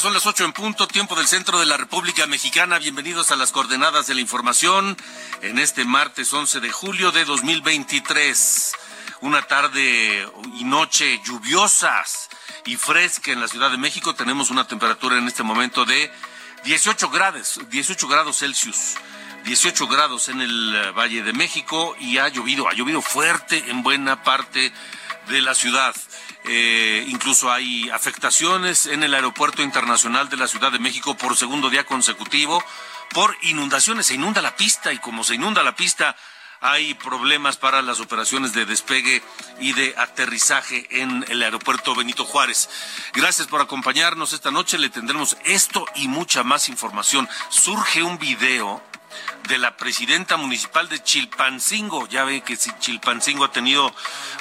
Son las ocho en punto, tiempo del centro de la República Mexicana. Bienvenidos a las coordenadas de la información en este martes 11 de julio de 2023. Una tarde y noche lluviosas y fresca en la Ciudad de México. Tenemos una temperatura en este momento de 18 grados, 18 grados Celsius. 18 grados en el Valle de México y ha llovido, ha llovido fuerte en buena parte de la ciudad. Eh, incluso hay afectaciones en el Aeropuerto Internacional de la Ciudad de México por segundo día consecutivo por inundaciones. Se inunda la pista y como se inunda la pista hay problemas para las operaciones de despegue y de aterrizaje en el aeropuerto Benito Juárez. Gracias por acompañarnos esta noche. Le tendremos esto y mucha más información. Surge un video de la presidenta municipal de Chilpancingo. Ya ven que Chilpancingo ha tenido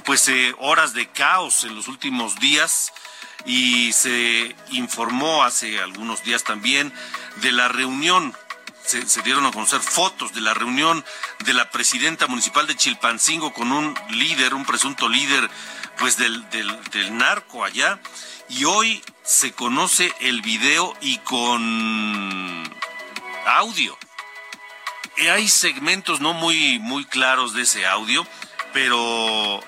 pues eh, horas de caos en los últimos días y se informó hace algunos días también de la reunión. Se, dieron a conocer fotos de la reunión de la presidenta municipal de Chilpancingo con un líder, un presunto líder pues del, del, del narco allá. Y hoy se conoce el video y con audio hay segmentos no muy, muy claros de ese audio, pero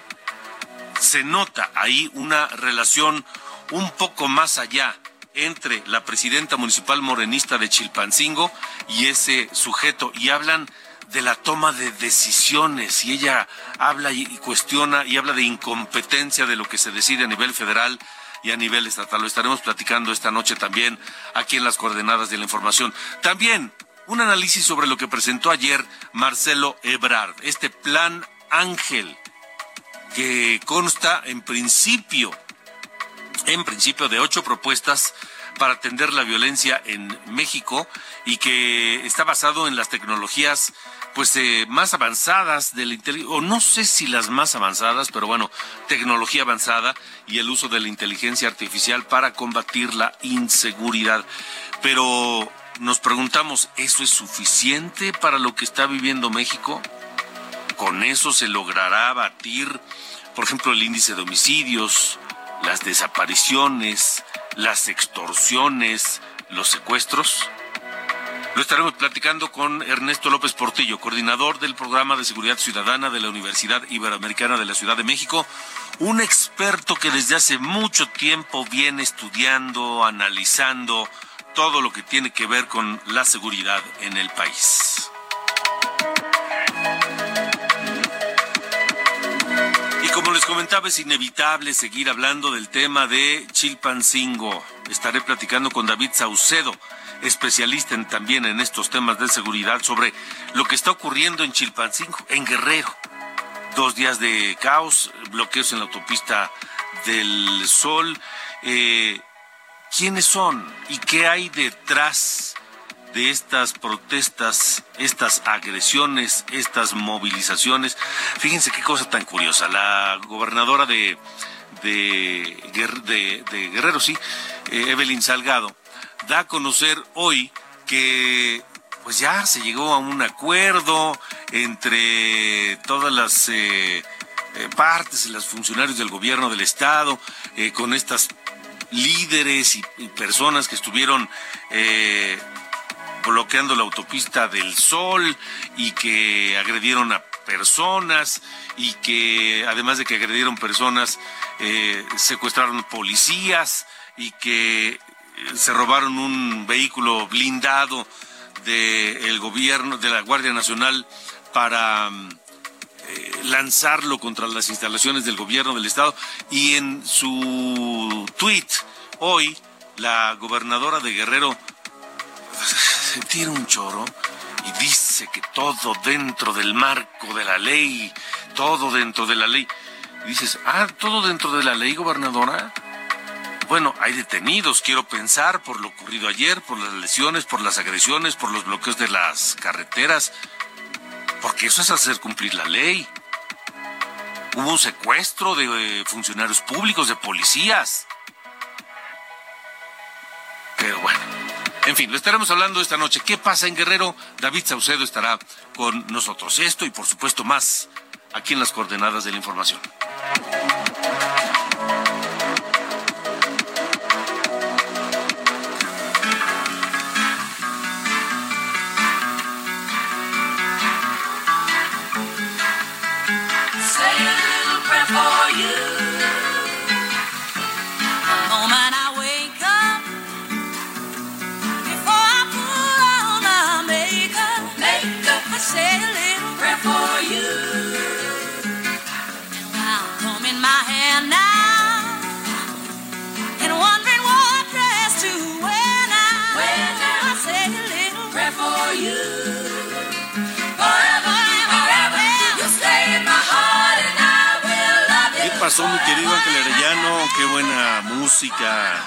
se nota ahí una relación un poco más allá entre la presidenta municipal morenista de Chilpancingo y ese sujeto y hablan de la toma de decisiones y ella habla y cuestiona y habla de incompetencia de lo que se decide a nivel federal y a nivel estatal. Lo estaremos platicando esta noche también aquí en las coordenadas de la información. También un análisis sobre lo que presentó ayer Marcelo Ebrard, este plan Ángel, que consta en principio, en principio de ocho propuestas para atender la violencia en México y que está basado en las tecnologías pues eh, más avanzadas del o no sé si las más avanzadas, pero bueno, tecnología avanzada y el uso de la inteligencia artificial para combatir la inseguridad. Pero nos preguntamos, ¿eso es suficiente para lo que está viviendo México? ¿Con eso se logrará abatir, por ejemplo, el índice de homicidios, las desapariciones, las extorsiones, los secuestros? Lo estaremos platicando con Ernesto López Portillo, coordinador del programa de seguridad ciudadana de la Universidad Iberoamericana de la Ciudad de México, un experto que desde hace mucho tiempo viene estudiando, analizando, todo lo que tiene que ver con la seguridad en el país. Comentaba, es inevitable seguir hablando del tema de Chilpancingo. Estaré platicando con David Saucedo, especialista en, también en estos temas de seguridad, sobre lo que está ocurriendo en Chilpancingo, en Guerrero. Dos días de caos, bloqueos en la autopista del Sol. Eh, quiénes son y qué hay detrás de estas protestas, estas agresiones, estas movilizaciones. Fíjense qué cosa tan curiosa. La gobernadora de, de, Guerrero, sí, eh, Evelyn Salgado, da a conocer hoy que pues ya se llegó a un acuerdo entre todas las eh, eh, partes los funcionarios del gobierno del estado con estas líderes y, personas que estuvieron eh, bloqueando la autopista del Sol y que agredieron a personas y que además de que agredieron personas, eh, secuestraron policías y que eh, se robaron un vehículo blindado del gobierno, de la Guardia Nacional para eh, lanzarlo contra las instalaciones del gobierno del estado. Y en su tweet hoy la gobernadora de Guerrero se un choro y dice que todo dentro del marco de la ley, todo dentro de la ley. Y dices, ah, todo dentro de la ley, gobernadora. Bueno, hay detenidos, quiero pensar, por lo ocurrido ayer, por las lesiones, por las agresiones, por los bloqueos de las carreteras, porque eso es hacer cumplir la ley. Hubo un secuestro de eh, funcionarios públicos, de policías. Pero bueno, en fin, lo estaremos hablando esta noche. ¿Qué pasa en Guerrero? David Saucedo estará con nosotros. Esto y por supuesto más aquí en las coordenadas de la información. Pasó, mi querido Ángel Arellano? Qué buena música.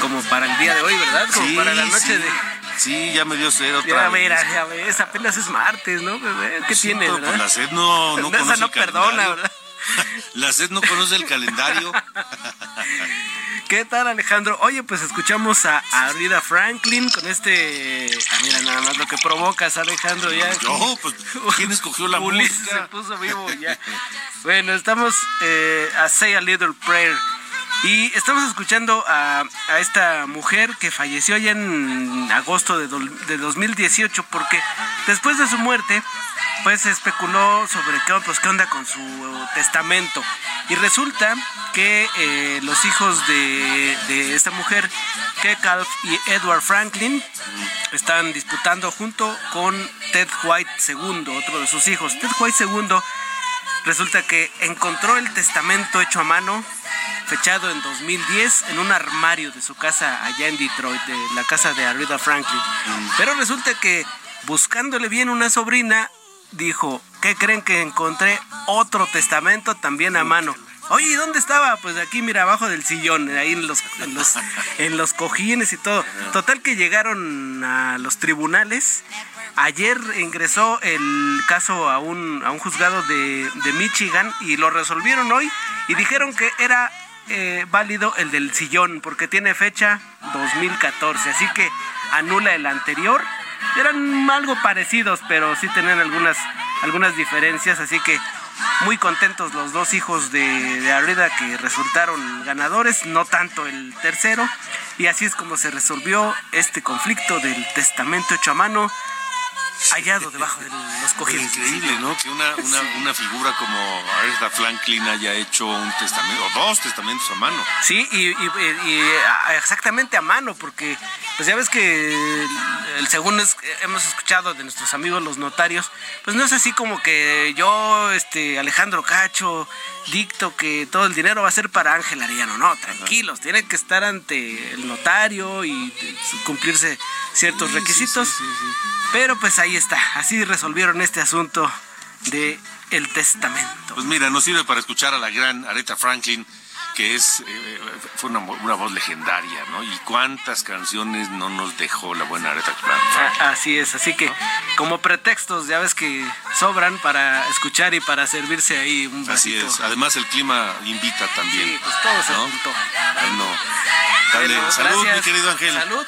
Como para el día de hoy, ¿verdad? Como para la noche de. Sí, ya me dio sed otra ya, Mira, ya ves, apenas es martes, ¿no? ¿Qué tiene, pues verdad? la sed no, no, no no perdona, ¿verdad? la sed no conoce el calendario. ¿Qué tal, Alejandro? Oye, pues escuchamos a Arida Franklin con este. Ah, mira, nada más lo que provocas, Alejandro. Ya. No, pues, ¿quién escogió la música? se puso vivo ya. bueno, estamos eh, a Say a Little Prayer. Y estamos escuchando a, esta mujer que falleció ya en agosto de, de 2018 porque después de su muerte pues se especuló sobre qué, pues, qué onda con su testamento. Y resulta que eh, los hijos de, esta mujer, Kekalf y Edward Franklin, están disputando junto con Ted White II, otro de sus hijos. Ted White II resulta que encontró el testamento hecho a mano, fechado en 2010, en un armario de su casa allá en Detroit, de la casa de Arida Franklin. Mm. Pero resulta que buscándole bien una sobrina, dijo, ¿qué creen que encontré otro testamento también a mano? Oye, ¿dónde estaba? Pues aquí, mira, abajo del sillón, ahí en los, en los, cojines y todo. Total que llegaron a los tribunales. Ayer ingresó el caso a un, a un juzgado de, Michigan y lo resolvieron hoy y dijeron que era eh, válido el del sillón porque tiene fecha 2014. Así que anula el anterior eran algo parecidos, pero sí tenían algunas, algunas diferencias, así que muy contentos los dos hijos de, de Arida que resultaron ganadores, no tanto el tercero, y así es como se resolvió este conflicto del testamento hecho a mano hallado debajo de los cojines. Increíble, ¿no? Que una, una, una figura como Aretha Franklin haya hecho un testamento, o dos testamentos a mano. Sí, y, y, exactamente a mano, porque pues ya ves que el, según hemos escuchado de nuestros amigos los notarios, pues no es así como que yo, este Alejandro Cacho, dicto que todo el dinero va a ser para Ángel Arellano. No, tranquilos, tiene que estar ante el notario y cumplirse ciertos requisitos. Pero pues ahí está, así resolvieron este asunto de el testamento. Pues mira, nos sirve para escuchar a la gran Aretha Franklin que es eh, fue una, voz legendaria, ¿no? Y cuántas canciones no nos dejó la buena Aretha Franklin. Ah, así es, así que como pretextos ya ves que sobran para escuchar y para servirse ahí un vasito. Así es, además el clima invita también. Sí, pues todo se juntó. Bueno, dale, salud mi querido Ángel. Salud.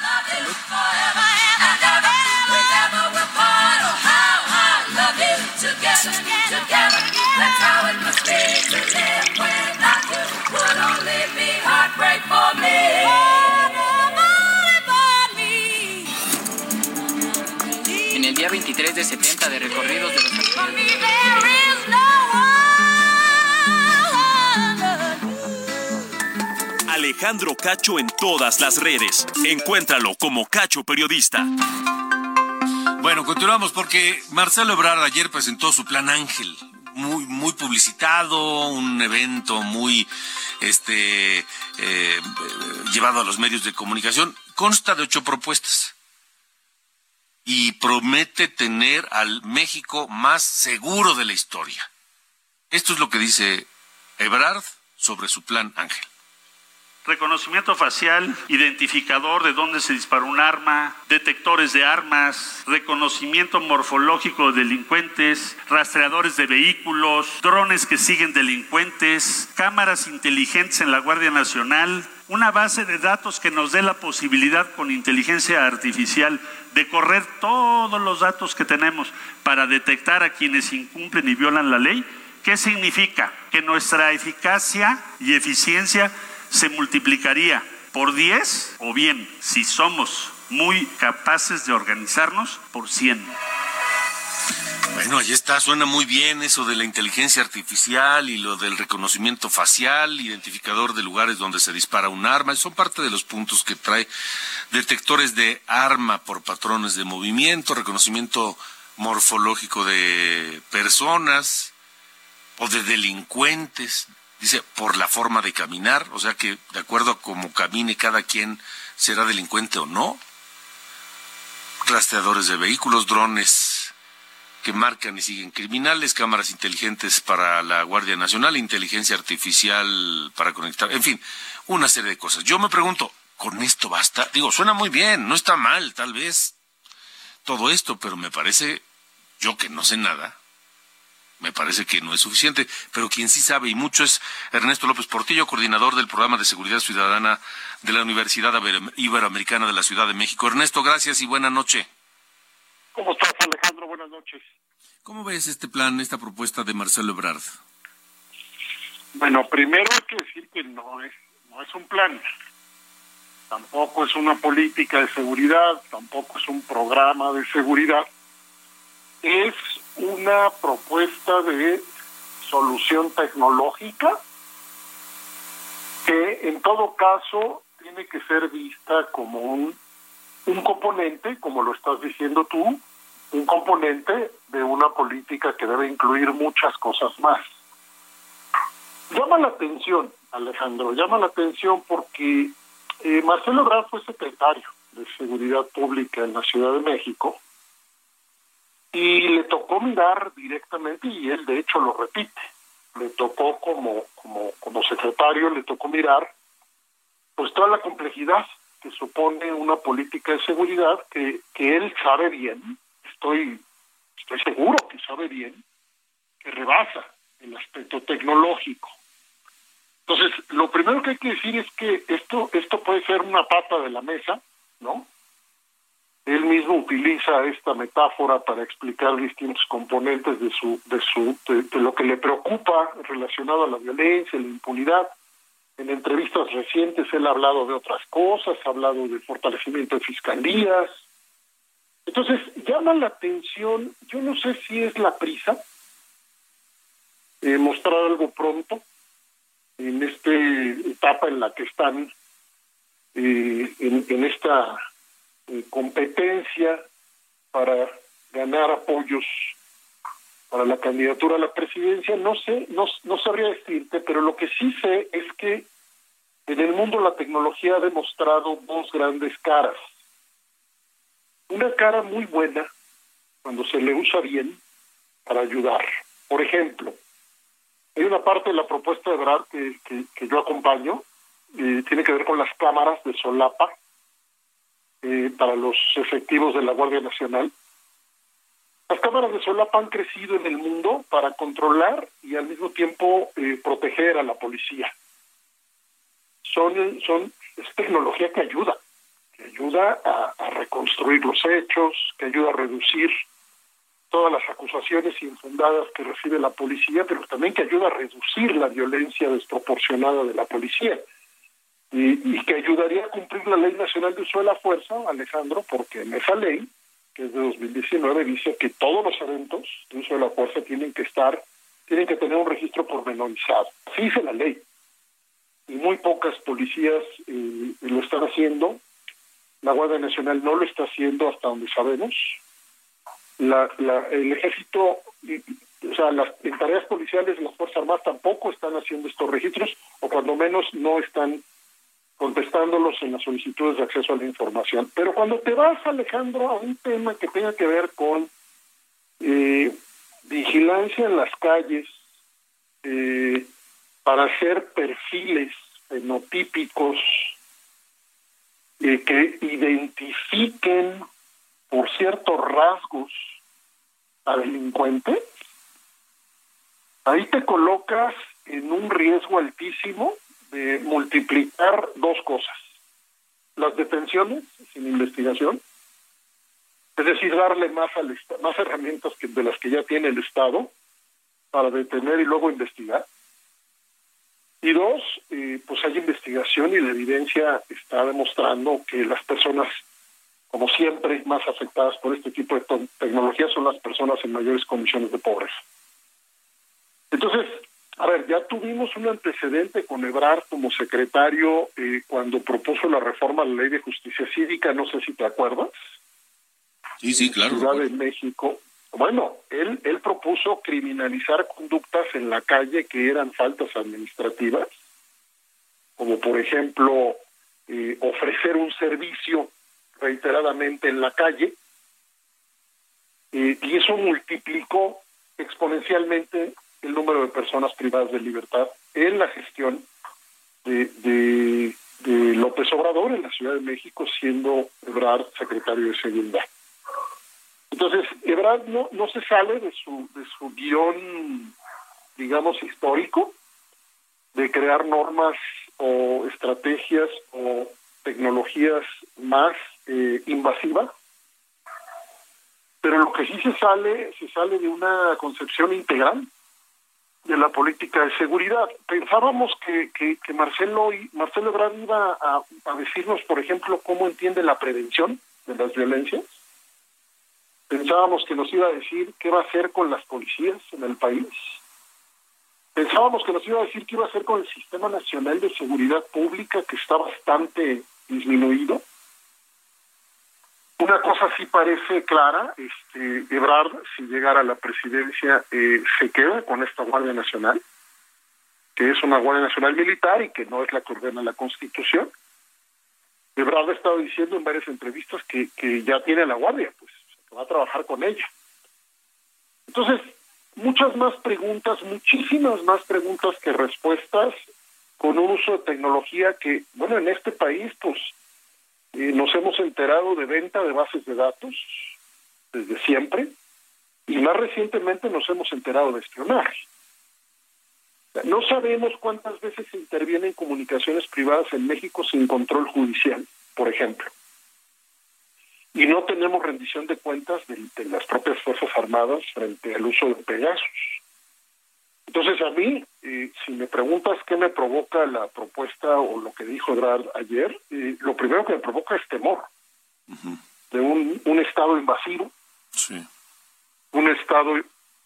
salud. De 70 de recorridos de los Alejandro Cacho en todas las redes. Encuéntralo como Cacho Periodista. Bueno, continuamos porque Marcelo Ebrard ayer presentó su plan Ángel, muy muy publicitado, un evento muy este eh, llevado a los medios de comunicación. Consta de ocho propuestas y promete tener al México más seguro de la historia. Esto es lo que dice Ebrard sobre su plan Ángel. Reconocimiento facial, identificador de dónde se disparó un arma, detectores de armas, reconocimiento morfológico de delincuentes, rastreadores de vehículos, drones que siguen delincuentes, cámaras inteligentes en la Guardia Nacional, una base de datos que nos dé la posibilidad con inteligencia artificial de correr todos los datos que tenemos para detectar a quienes incumplen y violan la ley. ¿Qué significa? Que nuestra eficacia y eficiencia se multiplicaría por 10 o bien, si somos muy capaces de organizarnos, por 100. Bueno, ahí está, suena muy bien eso de la inteligencia artificial y lo del reconocimiento facial, identificador de lugares donde se dispara un arma, son parte de los puntos que trae detectores de arma por patrones de movimiento, reconocimiento morfológico de personas o de delincuentes, dice, por la forma de caminar, o sea que de acuerdo a cómo camine cada quien será delincuente o no. Rastreadores de vehículos, drones que marcan y siguen criminales, cámaras inteligentes para la Guardia Nacional, inteligencia artificial para conectar, en fin, una serie de cosas. Yo me pregunto, ¿con esto basta? Digo, suena muy bien, no está mal, tal vez todo esto, pero me parece, yo que no sé nada, me parece que no es suficiente, pero quien sí sabe y mucho es Ernesto López Portillo, coordinador del programa de seguridad ciudadana de la Universidad Iberoamericana de la Ciudad de México. Ernesto, gracias y buena noche. ¿Cómo estás, Alejandro? Buenas noches. ¿Cómo ves este plan, esta propuesta de Marcelo Ebrard? Bueno, primero hay que decir que no es, no es un plan, tampoco es una política de seguridad, tampoco es un programa de seguridad, es una propuesta de solución tecnológica que en todo caso tiene que ser vista como un, un componente, como lo estás diciendo tú, un componente de una política que debe incluir muchas cosas más. Llama la atención, Alejandro, llama la atención porque eh, Marcelo Ebrard fue secretario de Seguridad Pública en la Ciudad de México y le tocó mirar directamente y él de hecho lo repite le tocó como como como secretario le tocó mirar pues toda la complejidad que supone una política de seguridad que que él sabe bien estoy estoy seguro que sabe bien que rebasa el aspecto tecnológico entonces lo primero que hay que decir es que esto esto puede ser una pata de la mesa no él mismo utiliza esta metáfora para explicar distintos componentes de su de su de, lo que le preocupa relacionado a la violencia, la impunidad. En entrevistas recientes él ha hablado de otras cosas, ha hablado de fortalecimiento de fiscalías. Entonces, llama la atención, yo no sé si es la prisa, mostrar algo pronto, en esta etapa en la que están, eh, en, en esta eh, competencia para ganar apoyos para la candidatura a la presidencia, no sé, no, no sabría decirte, pero lo que sí sé es que en el mundo la tecnología ha demostrado dos grandes caras. Una cara muy buena, cuando se le usa bien, para ayudar. Por ejemplo, hay una parte de la propuesta de Brad que, que, yo acompaño, eh, tiene que ver con las cámaras de solapa, eh, para los efectivos de la Guardia Nacional. Las cámaras de solapa han crecido en el mundo para controlar y al mismo tiempo eh, proteger a la policía. Son, es tecnología que ayuda, que ayuda a, reconstruir los hechos, que ayuda a reducir todas las acusaciones infundadas que recibe la policía, pero también que ayuda a reducir la violencia desproporcionada de la policía y, que ayudaría a cumplir la Ley Nacional de Uso de la Fuerza, Alejandro, porque en esa ley, que es de 2019, dice que todos los eventos de uso de la fuerza tienen que estar, tienen que tener un registro pormenorizado. Así dice la ley. y muy pocas policías eh, lo están haciendo. La Guardia Nacional no lo está haciendo hasta donde sabemos. La, el ejército, o sea, las, tareas policiales las Fuerzas Armadas tampoco están haciendo estos registros, o cuando menos no están contestándolos en las solicitudes de acceso a la información. Pero cuando te vas, Alejandro, a un tema que tenga que ver con eh, vigilancia en las calles, eh, para hacer perfiles fenotípicos eh, que identifiquen por ciertos rasgos a delincuente, ahí te colocas en un riesgo altísimo de multiplicar dos cosas. Las detenciones sin investigación, es decir, darle más, al, más herramientas que de las que ya tiene el Estado para detener y luego investigar. Y dos, eh, pues hay investigación y la evidencia está demostrando que las personas, como siempre, más afectadas por este tipo de tecnología son las personas en mayores condiciones de pobreza. Entonces, a ver, ya tuvimos un antecedente con Ebrard como secretario eh, cuando propuso la reforma a la ley de justicia cívica, no sé si te acuerdas. Sí, sí, claro. Ciudad de México. Bueno, él, él propuso criminalizar conductas en la calle que eran faltas administrativas, como por ejemplo eh, ofrecer un servicio reiteradamente en la calle, eh, y eso multiplicó exponencialmente el número de personas privadas de libertad en la gestión de, de, López Obrador en la Ciudad de México, siendo Ebrard secretario de Seguridad. Entonces, Ebrard no, no se sale de su, de su guion, digamos, histórico, de crear normas o estrategias o tecnologías más eh, invasivas, pero lo que sí se sale, se sale de una concepción integral de la política de seguridad. Pensábamos que, que, Marcelo, y, Marcelo Ebrard iba a, a decirnos, por ejemplo, cómo entiende la prevención de las violencias, Pensábamos que nos iba a decir qué va a hacer con las policías en el país. Pensábamos que nos iba a decir qué iba a hacer con el Sistema Nacional de Seguridad Pública, que está bastante disminuido. Una cosa sí parece clara, este, Ebrard, si llegara a la presidencia, eh, se queda con esta Guardia Nacional, que es una Guardia Nacional militar y que no es la que ordena la Constitución. Ebrard ha estado diciendo en varias entrevistas que, que ya tiene la Guardia, pues va a trabajar con ella. Entonces, muchas más preguntas, muchísimas más preguntas que respuestas con un uso de tecnología que, bueno, en este país, pues, eh, nos hemos enterado de venta de bases de datos desde siempre y más recientemente nos hemos enterado de espionaje. No sabemos cuántas veces intervienen comunicaciones privadas en México sin control judicial, por ejemplo y no tenemos rendición de cuentas de, las propias Fuerzas Armadas frente al uso de Pegasus. Entonces a mí, eh, si me preguntas qué me provoca la propuesta o lo que dijo Ebrard ayer, eh, lo primero que me provoca es temor de un, un Estado invasivo, un Estado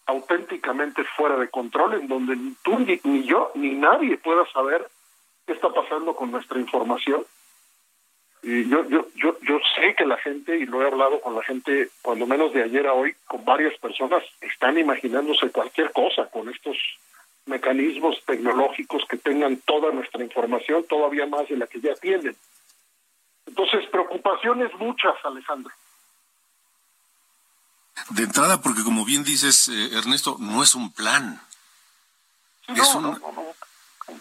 auténticamente fuera de control, en donde ni tú, ni yo, ni nadie pueda saber qué está pasando con nuestra información y yo, yo, yo, yo sé que la gente, y lo he hablado con la gente, cuando menos de ayer a hoy, con varias personas, están imaginándose cualquier cosa con estos mecanismos tecnológicos que tengan toda nuestra información, todavía más de la que ya tienen. Entonces, preocupaciones muchas, Alejandro. De entrada, porque como bien dices, eh, Ernesto, no es un plan. es un,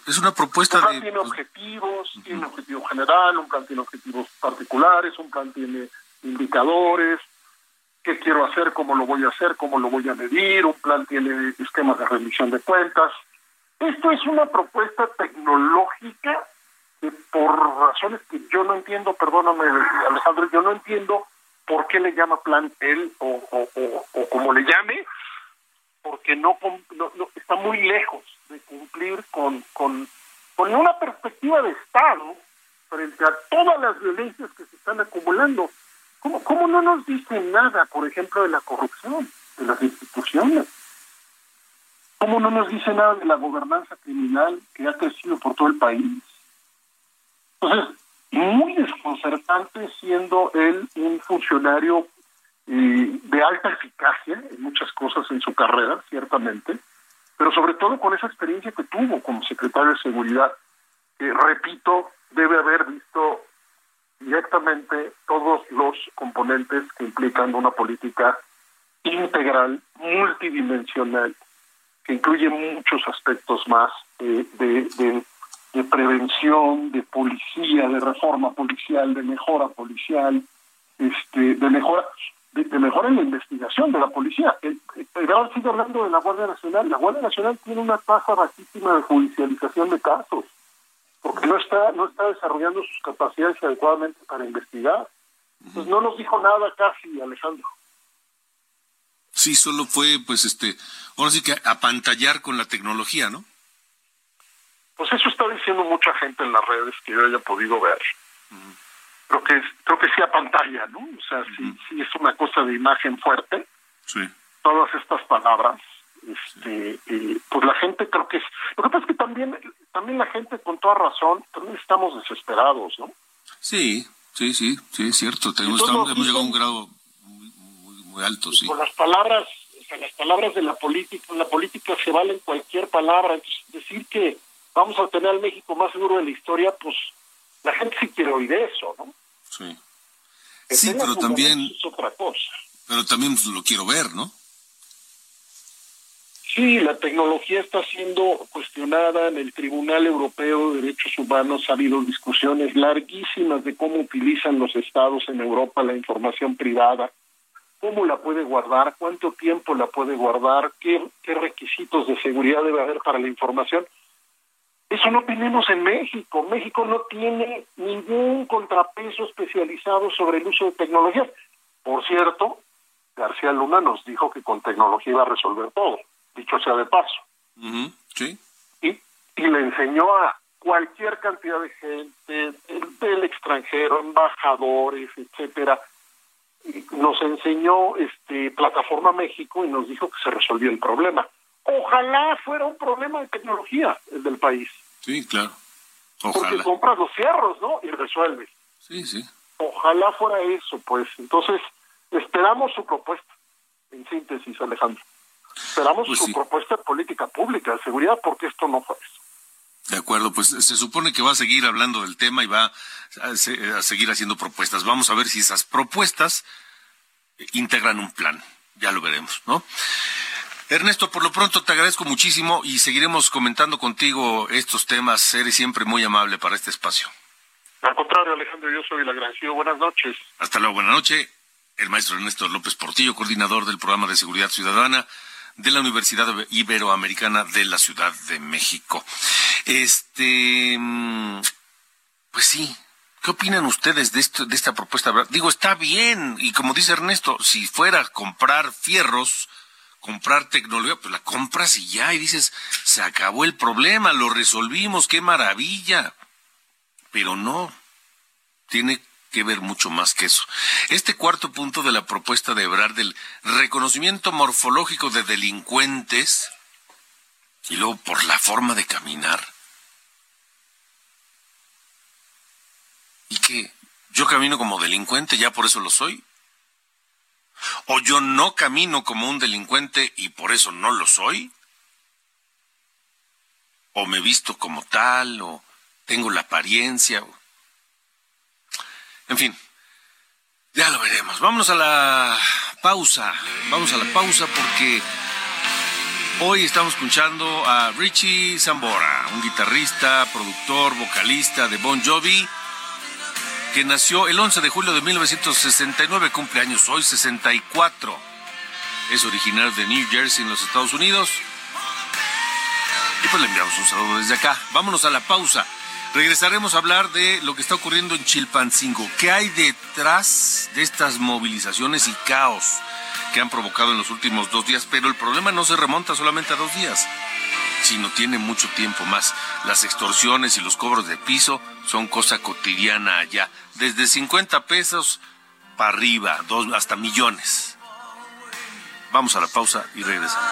es una propuesta un plan de... tiene objetivos, tiene un objetivo general, un plan tiene objetivos particulares, un plan tiene indicadores, qué quiero hacer, cómo lo voy a hacer, cómo lo voy a medir, un plan tiene esquemas de rendición de cuentas. Esto es una propuesta tecnológica que por razones que yo no entiendo, perdóname Alejandro, yo no entiendo por qué le llama plan él o, o, o, o como le llame, porque no, no, no, está muy lejos de cumplir con, con, con una perspectiva de Estado frente a todas las violencias que se están acumulando. ¿Cómo, ¿Cómo no nos dice nada, por ejemplo, de la corrupción de las instituciones? ¿Cómo no nos dice nada de la gobernanza criminal que ha crecido por todo el país? Entonces, muy desconcertante siendo él un funcionario eh, de alta eficacia en muchas cosas en su carrera, ciertamente, pero sobre todo con esa experiencia que tuvo como secretario de Seguridad, que, repito, debe haber visto directamente todos los componentes que implican una política integral, multidimensional, que incluye muchos aspectos más de, de, de, prevención, de policía, de reforma policial, de mejora policial, este, de mejora de, mejora en la investigación de la policía. El, ahora sigue hablando de la Guardia Nacional. La Guardia Nacional tiene una tasa bajísima de judicialización de casos, porque no está no está desarrollando sus capacidades adecuadamente para investigar. Pues no nos dijo nada casi, Alejandro. Sí, solo fue, pues, este, ahora sí que apantallar con la tecnología, ¿no? Pues eso está diciendo mucha gente en las redes que yo haya podido ver. Creo que creo que sí a pantalla, ¿no? O sea, sí, sí es una cosa de imagen fuerte. Sí. Todas estas palabras, este, pues la gente creo que es. Lo que pasa es que también, también la gente con toda razón, también estamos desesperados, ¿no? Sí, sí, sí, sí, es cierto. Tenemos, estamos, hemos llegado a un grado alto, sí. Con las palabras, o sea, las palabras de la política, la política se valen cualquier palabra. Entonces, decir que vamos a tener al México más seguro de la historia, pues la gente sí quiere oír eso, ¿no? Sí. sí, pero también... Es otra cosa. Pero también lo quiero ver, ¿no? Sí, la tecnología está siendo cuestionada en el Tribunal Europeo de Derechos Humanos. Ha habido discusiones larguísimas de cómo utilizan los estados en Europa la información privada cómo la puede guardar, cuánto tiempo la puede guardar, qué, qué requisitos de seguridad debe haber para la información. Eso no tenemos en México. México no tiene ningún contrapeso especializado sobre el uso de tecnologías. Por cierto, García Luna nos dijo que con tecnología iba a resolver todo, dicho sea de paso. Sí. Y, y le enseñó a cualquier cantidad de gente del extranjero, embajadores, etcétera, nos enseñó este Plataforma México y nos dijo que se resolvió el problema. Ojalá fuera un problema de tecnología el del país. Sí, claro. Ojalá. Porque compras los cierros, ¿no? Y resuelves. Sí, sí. Ojalá fuera eso, pues. Entonces, esperamos su propuesta, en síntesis, Alejandro. Esperamos pues su propuesta de política pública de seguridad, porque esto no fue eso. De acuerdo, pues se supone que va a seguir hablando del tema y va a, seguir haciendo propuestas. Vamos a ver si esas propuestas integran un plan. Ya lo veremos, ¿no? Ernesto, por lo pronto te agradezco muchísimo y seguiremos comentando contigo estos temas. Eres siempre muy amable para este espacio. Al contrario, Alejandro, yo soy el agradecido. Buenas noches. Hasta luego, buenas noches. El maestro Ernesto López Portillo, coordinador del programa de seguridad ciudadana de la Universidad Iberoamericana de la Ciudad de México. Este, mm, pues sí. ¿Qué opinan ustedes de esto, de esta propuesta? Digo, está bien, y como dice Ernesto, si fuera a comprar fierros, comprar tecnología, pues la compras y ya, y dices, se acabó el problema, lo resolvimos, qué maravilla. Pero no, tiene que ver mucho más que eso. Este cuarto punto de la propuesta de Ebrard del reconocimiento morfológico de delincuentes y luego por la forma de caminar. ¿Y que yo camino como delincuente, ya por eso lo soy? ¿O yo no camino como un delincuente y por eso no lo soy? ¿O me visto como tal? ¿O tengo la apariencia? En fin, ya lo veremos. Vámonos a la pausa. Vamos a la pausa porque hoy estamos escuchando a Richie Zambora, un guitarrista, productor, vocalista de Bon Jovi, que nació el 11 de julio de 1969, cumpleaños hoy 64. Es originario de New Jersey en los Estados Unidos. Y pues le enviamos un saludo desde acá. Vámonos a la pausa. Regresaremos a hablar de lo que está ocurriendo en Chilpancingo. ¿Qué hay detrás de estas movilizaciones y caos que han provocado en los últimos dos días? Pero el problema no se remonta solamente a dos días, sino tiene mucho tiempo más. Las extorsiones y los cobros de piso son cosa cotidiana allá. Desde 50 pesos para arriba, dos, hasta millones. Vamos a la pausa y regresamos.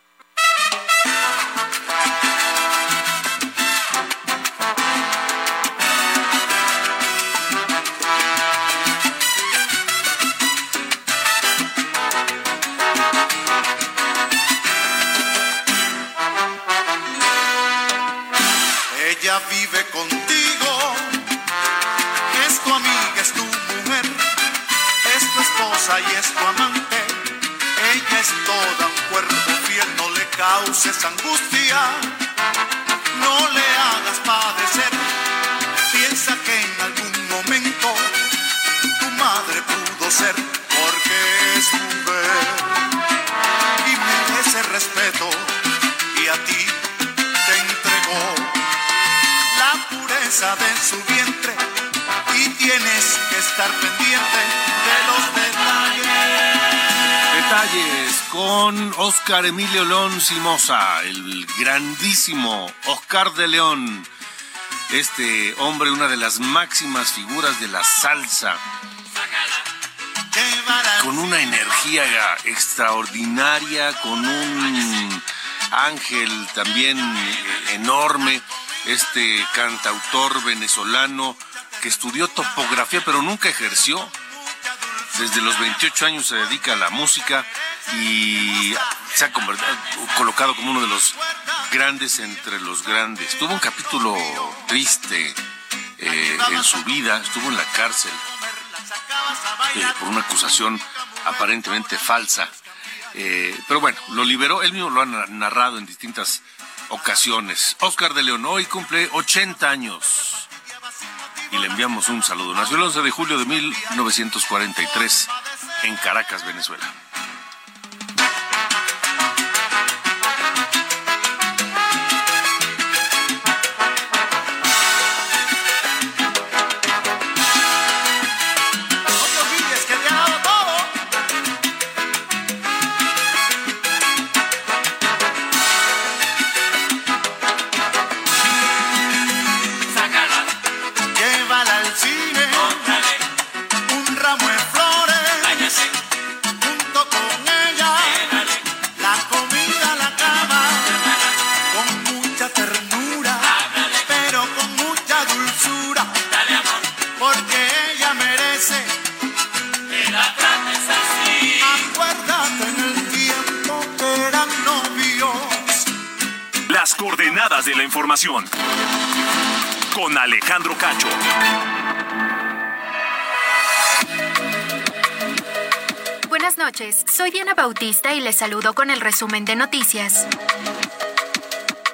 Vive contigo, es tu amiga, es tu mujer, es tu esposa y es tu amante. Ella es toda un cuerpo fiel, no le causes angustia, no le hagas padecer. Piensa que en algún momento tu madre pudo ser, porque es mujer y merece respeto y a ti te entregó la pureza de su vientre y tienes que estar pendiente de los detalles. Detalles con Oscar Emilio León Simosa, el grandísimo Oscar de León. Este hombre, una de las máximas figuras de la salsa, con una energía extraordinaria, con un ángel también enorme, este cantautor venezolano que estudió topografía pero nunca ejerció. Desde los 28 años se dedica a la música y se ha colocado como uno de los grandes entre los grandes. Tuvo un capítulo triste eh, en su vida, estuvo en la cárcel eh, por una acusación aparentemente falsa. Eh, pero bueno, lo liberó, él mismo lo ha na- narrado en distintas ocasiones. Oscar de León hoy cumple 80 años y le enviamos un saludo. Nació el 11 de julio de 1943 en Caracas, Venezuela. Mucha dulzura, porque ella merece que la trates así. Acuérdate en el tiempo que eran novios. Las coordenadas de la información. Con Alejandro Cacho. Buenas noches, soy Diana Bautista y les saludo con el resumen de noticias.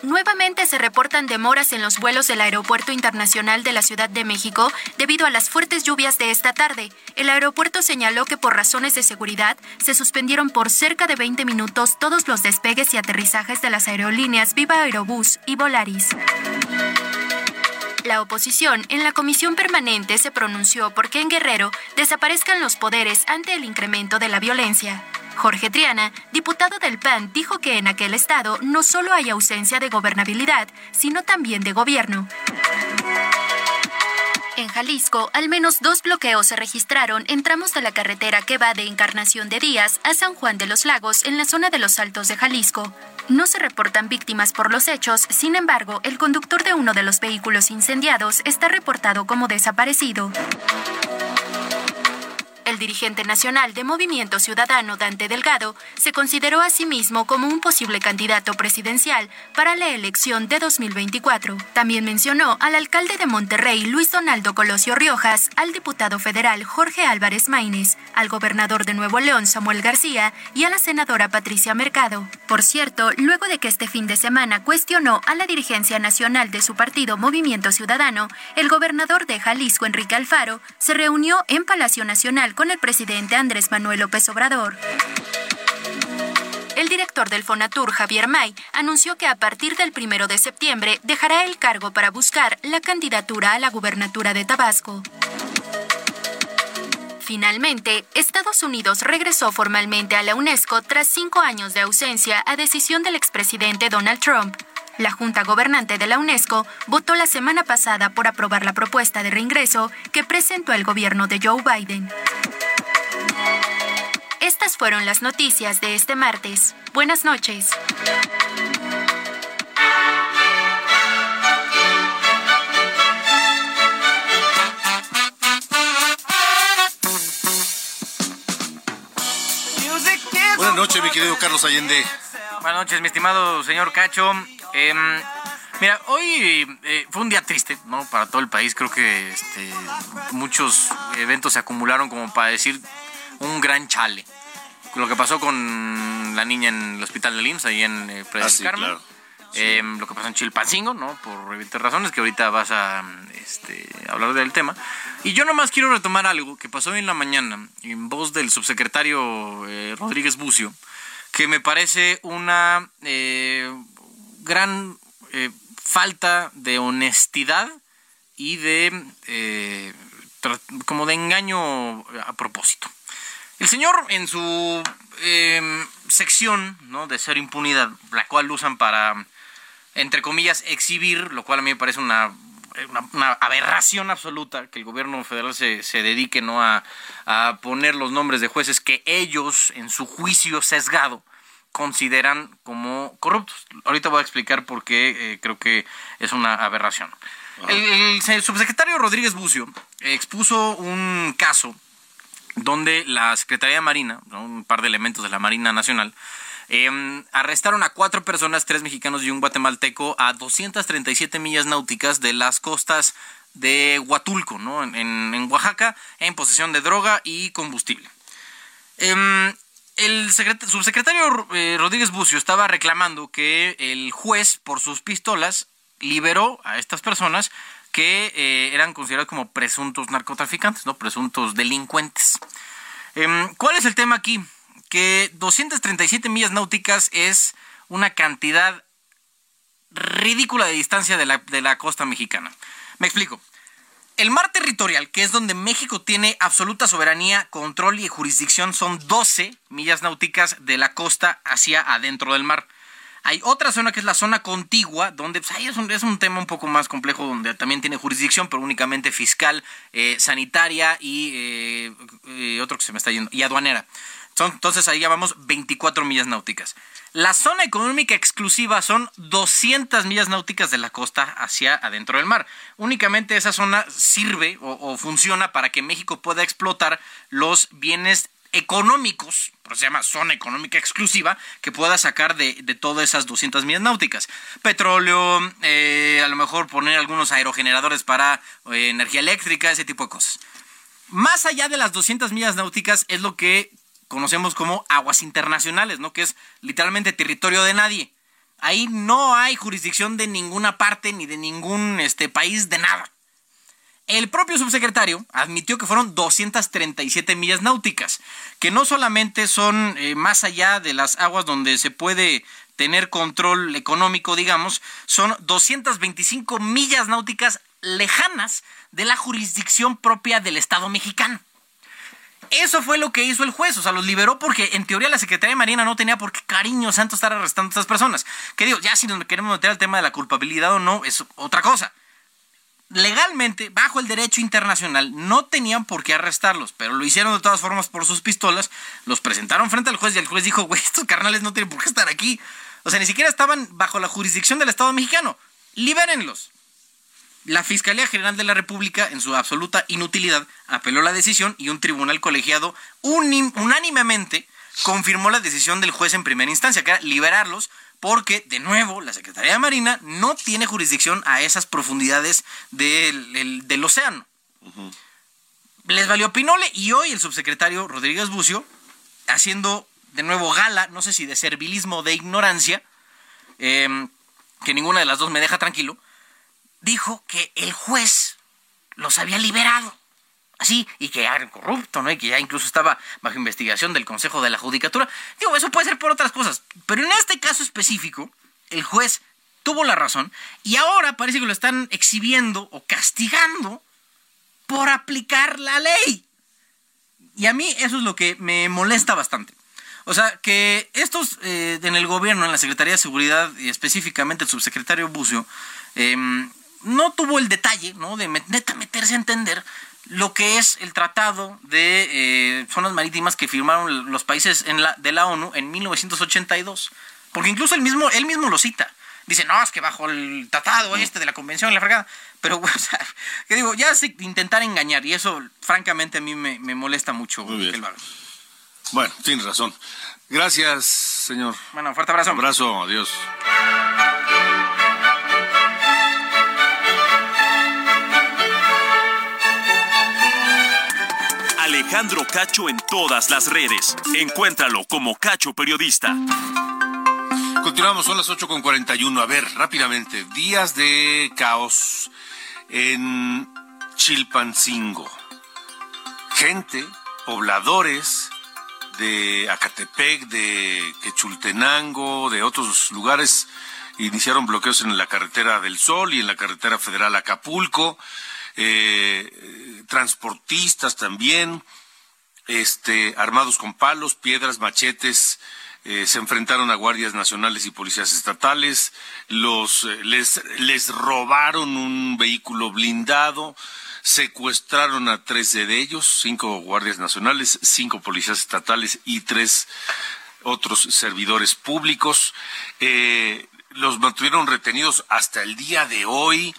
Nuevamente se reportan demoras en los vuelos del Aeropuerto Internacional de la Ciudad de México debido a las fuertes lluvias de esta tarde. El aeropuerto señaló que por razones de seguridad se suspendieron por cerca de 20 minutos todos los despegues y aterrizajes de las aerolíneas Viva Aerobús y Volaris. La oposición en la comisión permanente se pronunció porque en Guerrero desaparezcan los poderes ante el incremento de la violencia. Jorge Triana, diputado del PAN, dijo que en aquel estado no solo hay ausencia de gobernabilidad, sino también de gobierno. En Jalisco, al menos dos bloqueos se registraron en tramos de la carretera que va de Encarnación de Díaz a San Juan de los Lagos, en la zona de los Altos de Jalisco. No se reportan víctimas por los hechos, sin embargo, el conductor de uno de los vehículos incendiados está reportado como desaparecido. El dirigente nacional de Movimiento Ciudadano, Dante Delgado, se consideró a sí mismo como un posible candidato presidencial para la elección de 2024. También mencionó al alcalde de Monterrey, Luis Donaldo Colosio Riojas, al diputado federal Jorge Álvarez Maínez, al gobernador de Nuevo León, Samuel García, y a la senadora Patricia Mercado. Por cierto, luego de que este fin de semana cuestionó a la dirigencia nacional de su partido Movimiento Ciudadano, el gobernador de Jalisco, Enrique Alfaro, se reunió en Palacio Nacional con el presidente Andrés Manuel López Obrador. El director del Fonatur, Javier May, anunció que a partir del primero de septiembre dejará el cargo para buscar la candidatura a la gubernatura de Tabasco. Finalmente, Estados Unidos regresó formalmente a la UNESCO tras cinco años de ausencia a decisión del expresidente Donald Trump. La Junta Gobernante de la UNESCO votó la semana pasada por aprobar la propuesta de reingreso que presentó el gobierno de Joe Biden. Estas fueron las noticias de este martes. Buenas noches. Buenas noches, mi querido Carlos Allende. Buenas noches, mi estimado señor Cacho. Em, mira, hoy eh, fue un día triste, ¿no? Para todo el país. Creo que este, muchos eventos se acumularon como para decir un gran chale. Lo que pasó con la niña en el hospital de IMSS, ahí en eh, Ah, sí, Carmen. claro. Em, lo que pasó en Chilpancingo, ¿no? Por evidentes razones, que ahorita vas a este, hablar del tema. Y yo nomás quiero retomar algo que pasó hoy en la mañana, en voz del subsecretario eh, Rodríguez Bucio, que me parece una eh, gran eh, falta de honestidad y de eh, como de engaño a propósito. El señor en su eh, sección ¿no? de ser impunidad, la cual usan para, entre comillas, exhibir, lo cual a mí me parece una, una, una aberración absoluta que el gobierno federal se, se dedique ¿no? a, a poner los nombres de jueces que ellos, en su juicio sesgado, consideran como corruptos. Ahorita voy a explicar por qué eh, creo que es una aberración. El, el se- subsecretario Rodríguez Bucio expuso un caso donde la Secretaría de Marina, un par de elementos de la Marina Nacional, eh, arrestaron a cuatro personas, tres mexicanos y un guatemalteco, a 237 millas náuticas de las costas de Huatulco, ¿no? en, en- en Oaxaca, en posesión de droga y combustible. Em, el secret- subsecretario eh, Rodríguez Bucio estaba reclamando que el juez, por sus pistolas, liberó a estas personas que eh, eran considerados como presuntos narcotraficantes, ¿no? Presuntos delincuentes. Em, ¿Cuál es el tema aquí? Que 237 millas náuticas es una cantidad ridícula de distancia de la, de la costa mexicana. Me explico. El mar territorial, que es donde México tiene absoluta soberanía, control y jurisdicción, son 12 millas náuticas de la costa hacia adentro del mar. Hay otra zona que es la zona contigua, donde pues, es, un, es un tema un poco más complejo, donde también tiene jurisdicción, pero únicamente fiscal, eh, sanitaria y eh, eh, otro que se me está yendo, y aduanera. Son- entonces ahí llamamos 24 millas náuticas. La zona económica exclusiva son 200 millas náuticas de la costa hacia adentro del mar. Únicamente esa zona sirve o, funciona para que México pueda explotar los bienes económicos, por se llama zona económica exclusiva, que pueda sacar de, de todas esas 200 millas náuticas. Petróleo, eh, a lo mejor poner algunos aerogeneradores para eh, energía eléctrica, ese tipo de cosas. Más allá de las 200 millas náuticas es lo que conocemos como aguas internacionales, ¿no? Que es literalmente territorio de nadie. Ahí no hay jurisdicción de ninguna parte ni de ningún este, país de nada. El propio subsecretario admitió que fueron 237 millas náuticas, que no solamente son eh, más allá de las aguas donde se puede tener control económico, digamos, son 225 millas náuticas lejanas de la jurisdicción propia del Estado mexicano. Eso fue lo que hizo el juez, o sea, los liberó porque en teoría la Secretaría de Marina no tenía por qué cariño santo estar arrestando a estas personas. Que digo, ya si nos queremos meter al tema de la culpabilidad o no, es otra cosa. Legalmente, bajo el derecho internacional, no tenían por qué arrestarlos, pero lo hicieron de todas formas por sus pistolas, los presentaron frente al juez y el juez dijo, güey, estos carnales no tienen por qué estar aquí. O sea, ni siquiera estaban bajo la jurisdicción del Estado mexicano. Libérenlos. La Fiscalía General de la República, en su absoluta inutilidad, apeló la decisión y un tribunal colegiado unánimemente confirmó la decisión del juez en primera instancia, que era liberarlos, porque, de nuevo, la Secretaría de Marina no tiene jurisdicción a esas profundidades del, el- del océano. Les valió Pinole y hoy el subsecretario Rodríguez Bucio, haciendo de nuevo gala, no sé si de servilismo o de ignorancia, em, que ninguna de las dos me deja tranquilo, dijo que el juez los había liberado. Así, y que era corrupto, ¿no? Y que ya incluso estaba bajo investigación del Consejo de la Judicatura. Digo, eso puede ser por otras cosas. Pero en este caso específico, el juez tuvo la razón y ahora parece que lo están exhibiendo o castigando por aplicar la ley. Y a mí eso es lo que me molesta bastante. O sea, que estos eh, en el gobierno, en la Secretaría de Seguridad y específicamente el subsecretario Bucio, em, no tuvo el detalle, ¿no? De neta meterse a entender lo que es el tratado de eh, zonas marítimas que firmaron los países en la, de la ONU en 1982. Porque incluso él mismo, él mismo lo cita. Dice, no, es que bajo el tratado este de la convención, la fregada. Pero, o sea, que digo, ya es intentar engañar. Y eso, francamente, a mí me, me molesta mucho que lo hagan. Bueno, tienes razón. Gracias, señor. Bueno, fuerte abrazo. Abrazo, adiós. Alejandro Cacho en todas las redes. Encuéntralo como Cacho Periodista. Continuamos, son las 8 con 41. A ver, rápidamente. Días de caos en Chilpancingo. Gente, pobladores de Acatepec, de Quechultenango, de otros lugares, iniciaron bloqueos en la carretera del Sol y en la carretera federal Acapulco. Eh, transportistas también, este, armados con palos, piedras, machetes, eh, se enfrentaron a guardias nacionales y policías estatales, los eh, les, robaron un vehículo blindado, secuestraron a tres de ellos, cinco guardias nacionales, cinco policías estatales y tres otros servidores públicos. Los mantuvieron retenidos hasta el día de hoy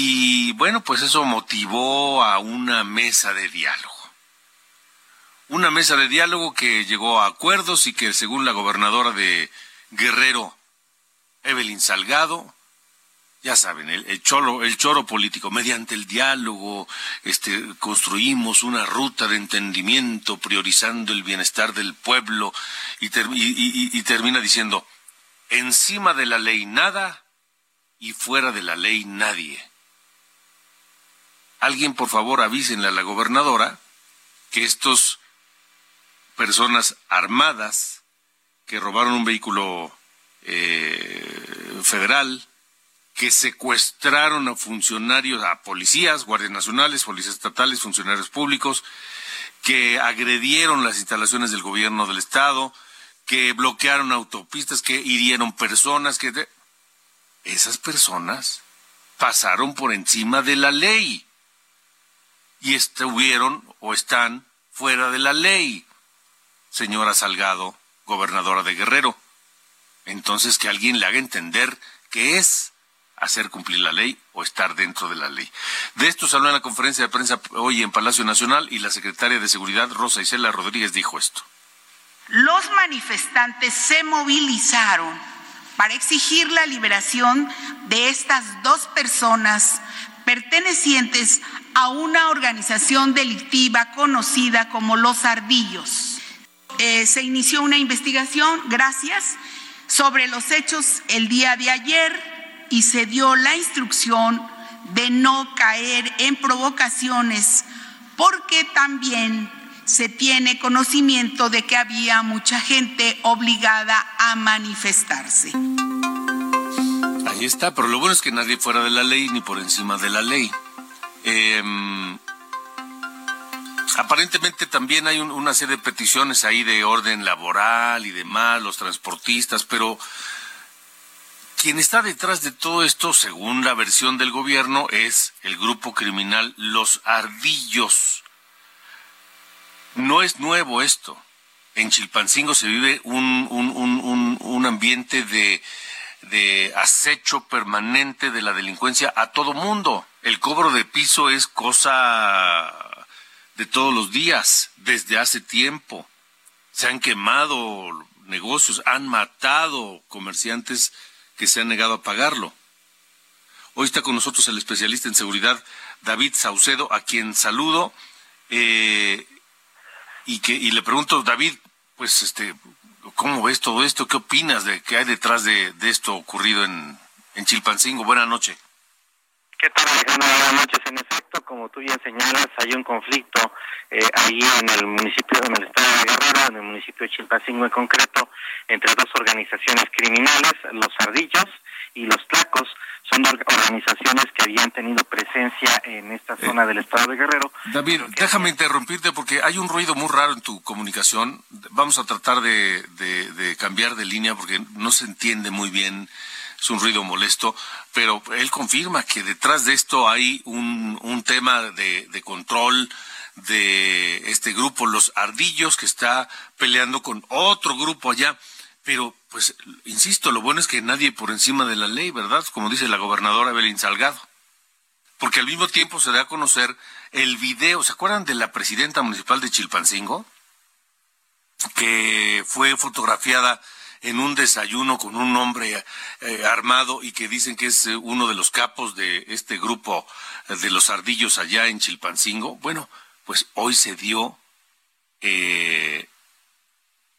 y bueno, pues eso motivó a una mesa de diálogo una mesa de diálogo que llegó a acuerdos y que según la gobernadora de Guerrero, Evelyn Salgado, ya saben, el, el choro, el choro político, mediante el diálogo, este, construimos una ruta de entendimiento priorizando el bienestar del pueblo y, ter- y- y- y termina diciendo, encima de la ley nada y fuera de la ley nadie. Alguien, por favor, avísenle a la gobernadora que estos personas armadas que robaron un vehículo eh, federal, que secuestraron a funcionarios, a policías, guardias nacionales, policías estatales, funcionarios públicos, que agredieron las instalaciones del gobierno del estado, que bloquearon autopistas, que hirieron personas, que esas personas pasaron por encima de la ley y estuvieron o están fuera de la ley señora Salgado, gobernadora de Guerrero. Entonces que alguien le haga entender qué es hacer cumplir la ley o estar dentro de la ley. De esto se habló en la conferencia de prensa hoy en Palacio Nacional y la secretaria de Seguridad, Rosa Isela Rodríguez, dijo esto. Los manifestantes se movilizaron para exigir la liberación de estas dos personas pertenecientes a una organización delictiva conocida como Los Ardillos. Eh, se inició una investigación, gracias, sobre los hechos el día de ayer y se dio la instrucción de no caer en provocaciones porque también se tiene conocimiento de que había mucha gente obligada a manifestarse. Ahí está, pero lo bueno es que nadie fuera de la ley ni por encima de la ley. Em, aparentemente también hay una serie de peticiones ahí de orden laboral y demás, los transportistas, pero quien está detrás de todo esto, según la versión del gobierno, es el grupo criminal Los Ardillos. No es nuevo esto. En Chilpancingo se vive un, un ambiente de, de acecho permanente de la delincuencia a todo mundo. El cobro de piso es cosa de todos los días, desde hace tiempo. Se han quemado negocios, han matado comerciantes que se han negado a pagarlo. Hoy está con nosotros el especialista en seguridad David Saucedo, a quien saludo eh, y que y le pregunto, David, pues este, ¿cómo ves todo esto? ¿Qué opinas de qué hay detrás de, esto ocurrido en, en Chilpancingo? Buenas noches. ¿Qué tal, Alejandro? Buenas noches. En efecto, como tú bien señalas, hay un conflicto eh, ahí en el municipio, en el estado de Guerrero, en el municipio de Chilpancingo en concreto, entre dos organizaciones criminales, los Ardillos y los Tlacos. Son organizaciones que habían tenido presencia en esta eh, zona del estado de Guerrero. David, déjame interrumpirte porque hay un ruido muy raro en tu comunicación. Vamos a tratar de, de cambiar de línea porque no se entiende muy bien es un ruido molesto, pero él confirma que detrás de esto hay un, un tema de, de control de este grupo, los ardillos, que está peleando con otro grupo allá. Pero, pues, insisto, lo bueno es que nadie por encima de la ley, ¿verdad? Como dice la gobernadora Belín Salgado. Porque al mismo tiempo se da a conocer el video, ¿se acuerdan de la presidenta municipal de Chilpancingo? Que fue fotografiada en un desayuno con un hombre eh, armado y que dicen que es eh, uno de los capos de este grupo eh, de los ardillos allá en Chilpancingo. Bueno, pues hoy se dio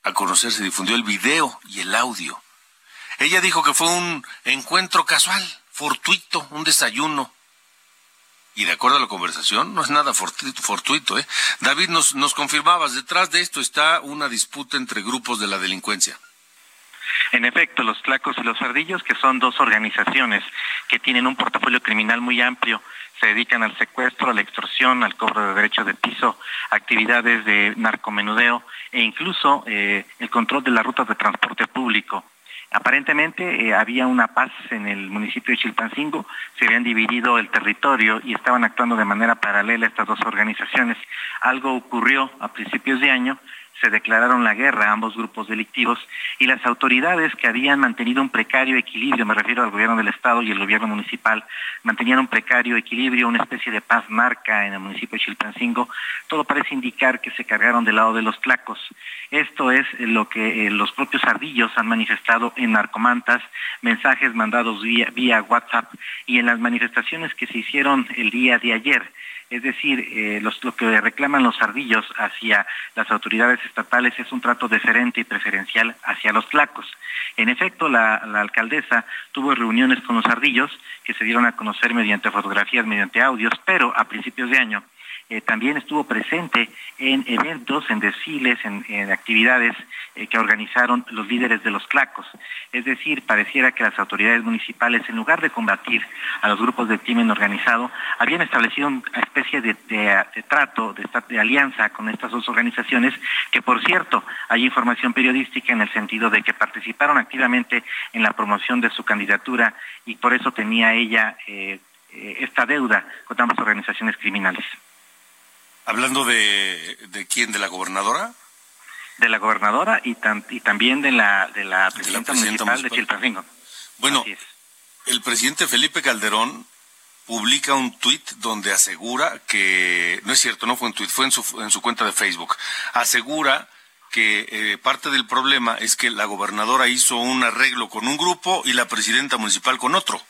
a conocer, se difundió el video y el audio. Ella dijo que fue un encuentro casual, fortuito, un desayuno. Y de acuerdo a la conversación, no es nada fortuito, ¿eh? David, nos, nos confirmabas, detrás de esto está una disputa entre grupos de la delincuencia. En efecto, los Tlacos y los Ardillos, que son dos organizaciones que tienen un portafolio criminal muy amplio, se dedican al secuestro, a la extorsión, al cobro de derechos de piso, actividades de narcomenudeo e incluso eh, el control de las rutas de transporte público. Aparentemente eh, había una paz en el municipio de Chilpancingo, se habían dividido el territorio y estaban actuando de manera paralela estas dos organizaciones. Algo ocurrió a principios de año se declararon la guerra a ambos grupos delictivos y las autoridades que habían mantenido un precario equilibrio, me refiero al gobierno del Estado y el gobierno municipal, mantenían un precario equilibrio, una especie de paz marca en el municipio de Chilpancingo, todo parece indicar que se cargaron del lado de los tlacos. Esto es lo que eh, los propios ardillos han manifestado en Narcomantas, mensajes mandados vía, vía WhatsApp y en las manifestaciones que se hicieron el día de ayer es decir, eh, lo que reclaman los ardillos hacia las autoridades estatales es un trato deferente y preferencial hacia los tlacos. En efecto, la, alcaldesa tuvo reuniones con los ardillos que se dieron a conocer mediante fotografías, mediante audios, pero a principios de año eh, también estuvo presente en eventos, en desfiles, en, actividades eh, que organizaron los líderes de los clacos. Es decir, pareciera que las autoridades municipales, en lugar de combatir a los grupos de crimen organizado, habían establecido una especie de, trato, de, alianza con estas dos organizaciones, que por cierto, hay información periodística en el sentido de que participaron activamente en la promoción de su candidatura y por eso tenía ella eh, esta deuda con ambas organizaciones criminales. Hablando de, de quién, de la gobernadora. De la gobernadora y, y también de la, de la presidenta, municipal, de Chilpancingo. Bueno, el presidente Felipe Calderón publica un tuit donde asegura que, no es cierto, no fue un tuit, fue en su, en su cuenta de Facebook, asegura que eh, parte del problema es que la gobernadora hizo un arreglo con un grupo y la presidenta municipal con otro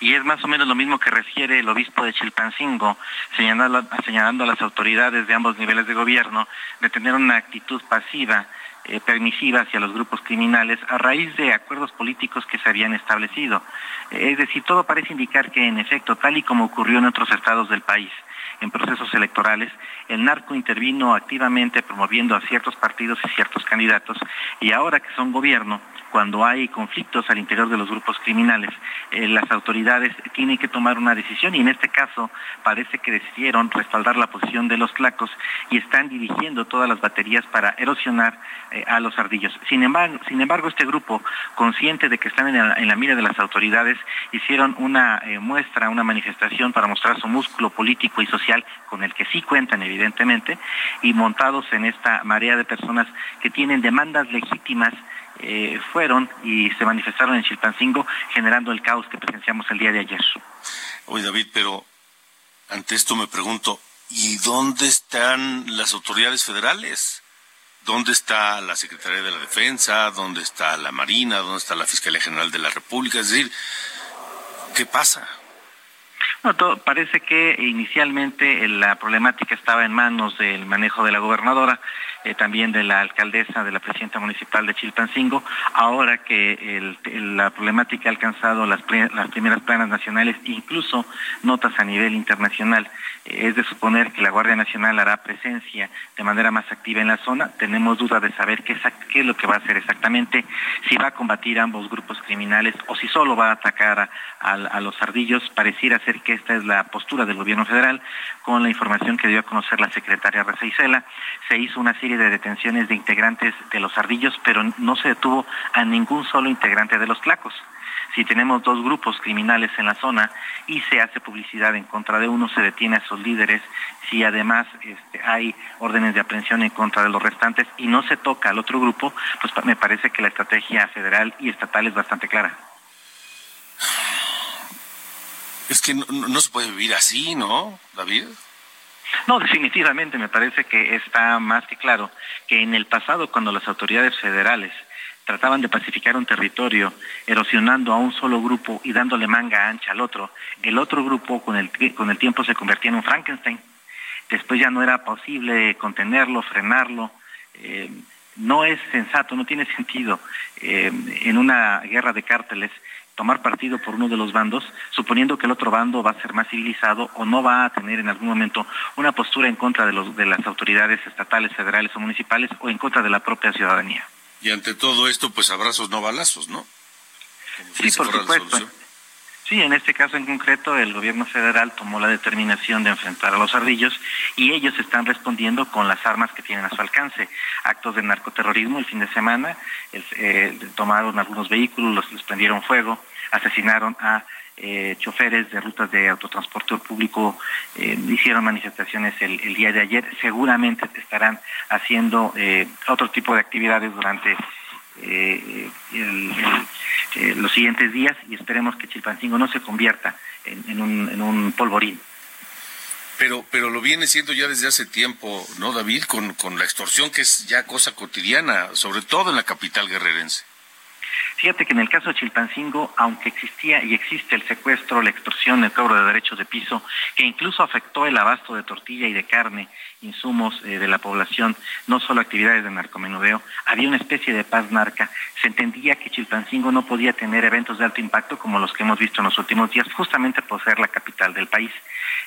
y es más o menos lo mismo que refiere el obispo de Chilpancingo, señalando, a las autoridades de ambos niveles de gobierno de tener una actitud pasiva, eh, permisiva hacia los grupos criminales a raíz de acuerdos políticos que se habían establecido. es decir, todo parece indicar que en efecto, tal y como ocurrió en otros estados del país, en procesos electorales, el narco intervino activamente promoviendo a ciertos partidos y ciertos candidatos y ahora que son gobierno, cuando hay conflictos al interior de los grupos criminales, eh, las autoridades tienen que tomar una decisión y en este caso parece que decidieron respaldar la posición de los tlacos y están dirigiendo todas las baterías para erosionar eh, a los ardillos. Sin embargo, sin embargo, este grupo, consciente de que están en la, en la mira de las autoridades, hicieron una eh, muestra, una manifestación para mostrar su músculo político y social con el que sí cuentan evidentemente y montados en esta marea de personas que tienen demandas legítimas eh, fueron y se manifestaron en Chilpancingo generando el caos que presenciamos el día de ayer. Oye David, pero ante esto me pregunto, ¿y dónde están las autoridades federales? ¿Dónde está la Secretaría de la Defensa? ¿Dónde está la Marina? ¿Dónde está la Fiscalía General de la República? Es decir, ¿qué pasa? No, todo, parece que inicialmente la problemática estaba en manos del manejo de la gobernadora, eh, también de la alcaldesa, de la presidenta municipal de Chilpancingo. Ahora que la problemática ha alcanzado las, las primeras planas nacionales, incluso notas a nivel internacional, eh, es de suponer que la Guardia Nacional hará presencia de manera más activa en la zona. Tenemos duda de saber qué, qué es lo que va a hacer exactamente, si va a combatir ambos grupos criminales o si solo va a atacar a, a los ardillos. Pareciera ser que esta es la postura del gobierno federal, con la información que dio a conocer la secretaria Reza Isela. Se hizo una serie de detenciones de integrantes de los ardillos, pero no se detuvo a ningún solo integrante de los tlacos. Si tenemos dos grupos criminales en la zona y se hace publicidad en contra de uno, se detiene a sus líderes. Si además este, hay órdenes de aprehensión en contra de los restantes y no se toca al otro grupo, pues me parece que la estrategia federal y estatal es bastante clara. Es que no, no se puede vivir así, ¿no, David? No, definitivamente me parece que está más que claro que en el pasado, cuando las autoridades federales trataban de pacificar un territorio, erosionando a un solo grupo y dándole manga ancha al otro, el otro grupo con el, con el tiempo se convertía en un Frankenstein. Después ya no era posible contenerlo, frenarlo. Eh, no es sensato, no tiene sentido eh, en una guerra de cárteles tomar partido por uno de los bandos, suponiendo que el otro bando va a ser más civilizado o no va a tener en algún momento una postura en contra de, los, de las autoridades estatales, federales o municipales o en contra de la propia ciudadanía. Y ante todo esto, pues abrazos, no balazos, ¿no? sí, por supuesto. Sí, en este caso en concreto, el gobierno federal tomó la determinación de enfrentar a los ardillos y ellos están respondiendo con las armas que tienen a su alcance. Actos de narcoterrorismo el fin de semana, eh, tomaron algunos vehículos, los, les prendieron fuego, asesinaron a eh, choferes de rutas de autotransporte público eh, hicieron manifestaciones el, día de ayer. Seguramente estarán haciendo eh, otro tipo de actividades durante los siguientes días y esperemos que Chilpancingo no se convierta en, un, en un polvorín. Pero, pero lo viene siendo ya desde hace tiempo, ¿no, David? Con, con la extorsión que es ya cosa cotidiana, sobre todo en la capital guerrerense. Fíjate que en el caso de Chilpancingo, aunque existía y existe el secuestro, la extorsión, el cobro de derechos de piso, que incluso afectó el abasto de tortilla y de carne, insumos eh, de la población, no solo actividades de narcomenudeo, había una especie de paz narca. Se entendía que Chilpancingo no podía tener eventos de alto impacto como los que hemos visto en los últimos días, justamente por ser la capital del país,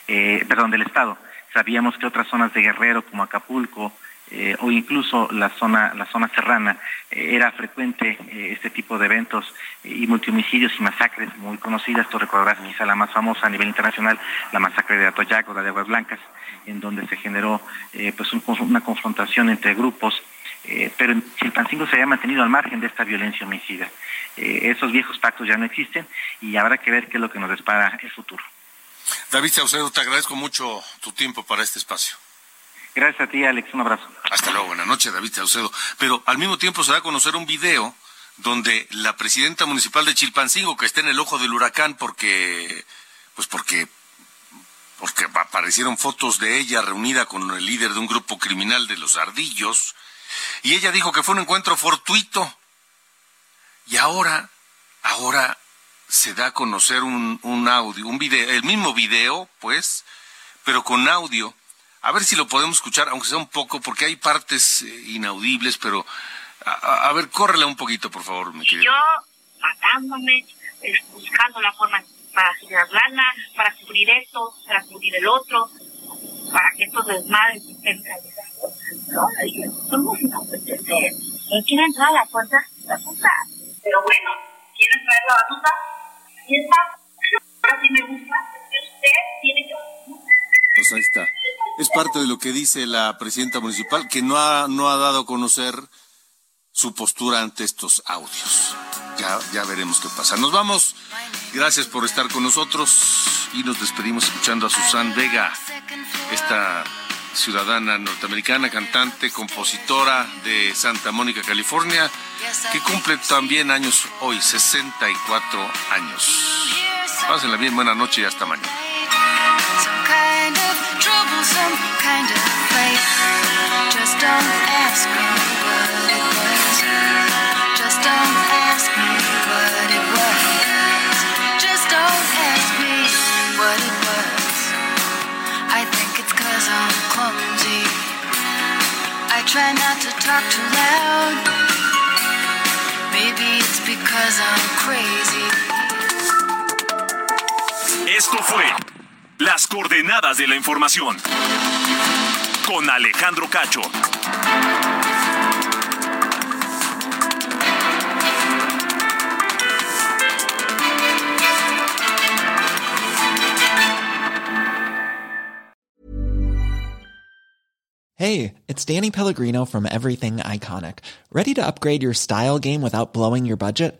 eh, perdón, del Estado. Sabíamos que otras zonas de Guerrero, como Acapulco, eh, o incluso la zona, la zona serrana, eh, era frecuente eh, este tipo de eventos y multihomicidios y masacres muy conocidas. Tú recordarás quizá la más famosa a nivel internacional, la masacre de Atoyac o la de Aguas Blancas, en donde se generó pues una confrontación entre grupos. pero Chilpancingo se había mantenido al margen de esta violencia homicida. esos viejos pactos ya no existen y habrá que ver qué es lo que nos depara el futuro. David Saucedo, te agradezco mucho tu tiempo para este espacio. Gracias a ti, Alex. Un abrazo. Hasta luego. Buenas noches, David Saucedo. Pero al mismo tiempo se da a conocer un video donde la presidenta municipal de Chilpancingo, que está en el ojo del huracán porque, pues porque, porque aparecieron fotos de ella reunida con el líder de un grupo criminal de los ardillos, y ella dijo que fue un encuentro fortuito. Y ahora, ahora se da a conocer un, un audio, un video, el mismo video, pues, pero con audio a ver si lo podemos escuchar, aunque sea un poco, porque hay partes eh, inaudibles, pero a, ver, córrela un poquito, por favor, mi querido. Yo matándome, buscando la forma para hacer lana, para cubrir esto, para cubrir el otro. para que estos desmadres estén realizados. No, somos apetecer. ¿Quién quiere entrar a la puerta? Batuta. Pero bueno, ¿quieren traer la batuta? Ahí está. Ahora sí me gusta. Usted tiene que... Pues ahí está. Es parte de lo que dice la presidenta municipal, que no ha, no ha dado a conocer su postura ante estos audios. Ya, ya veremos qué pasa. Nos vamos. Gracias por estar con nosotros y nos despedimos escuchando a Susan Vega, esta ciudadana norteamericana, cantante, compositora de Santa Mónica, California, que cumple también años hoy, 64 años. Pásenla bien, buena noche y hasta mañana. Some kind of place. Just don't ask me what it was. Just don't ask me what it was. Just don't ask me what it was. I think it's cause I'm clumsy. I try not to talk too loud. Maybe it's because I'm crazy. Esto fue Las coordenadas de la información con Alejandro Cacho. Hey, it's Danny Pellegrino from Everything Iconic. Ready to upgrade your style game without blowing your budget?